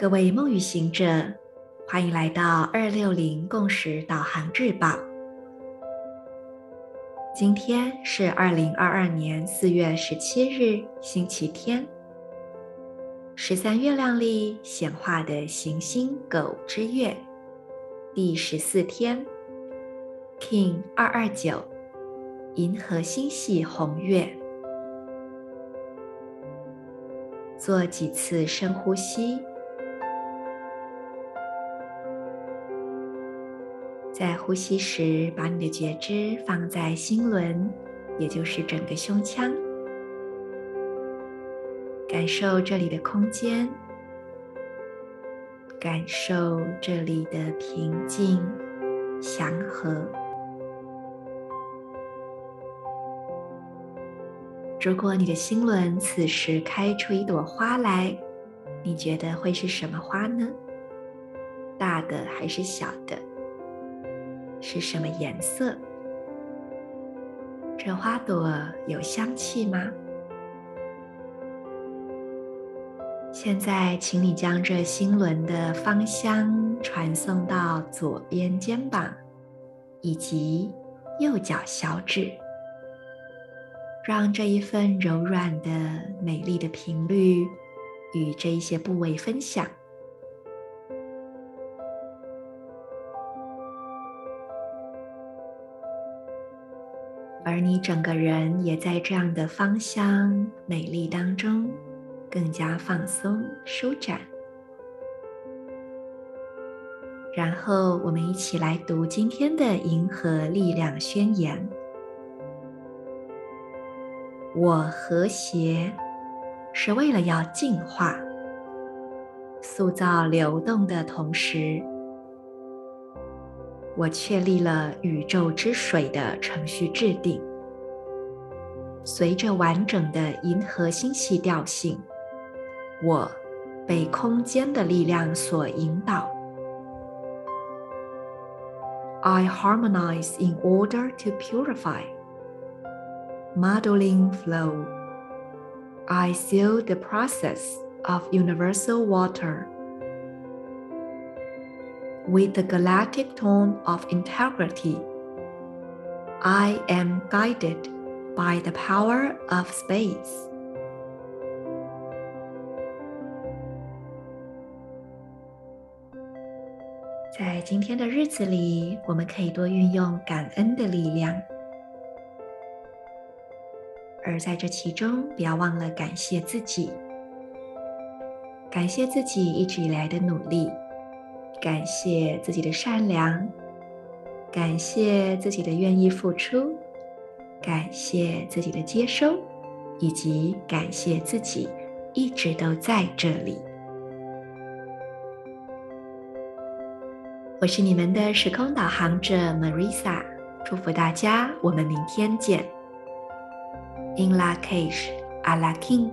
各位梦与行者，欢迎来到二六零共识导航日报。今天是二零二二年四月十七日，星期天，十三月亮历显化的行星狗之月第十四天，King 二二九，银河星系红月。做几次深呼吸。在呼吸时，把你的觉知放在心轮，也就是整个胸腔，感受这里的空间，感受这里的平静、祥和。如果你的心轮此时开出一朵花来，你觉得会是什么花呢？大的还是小的？是什么颜色？这花朵有香气吗？现在，请你将这心轮的芳香传送到左边肩膀以及右脚小指，让这一份柔软的、美丽的频率与这一些部位分享。而你整个人也在这样的芳香美丽当中，更加放松舒展。然后，我们一起来读今天的银河力量宣言：我和谐是为了要净化、塑造流动的同时。我确立了宇宙之水的程序制定，随着完整的银河星系调性，我被空间的力量所引导。I harmonize in order to purify, modeling flow. I seal the process of universal water. With the galactic tone of integrity, I am guided by the power of space. 在今天的日子里，我们可以多运用感恩的力量，而在这其中，不要忘了感谢自己，感谢自己一直以来的努力。感谢自己的善良，感谢自己的愿意付出，感谢自己的接收，以及感谢自己一直都在这里。我是你们的时空导航者 Marisa，祝福大家，我们明天见。In Lak'ech, Ala King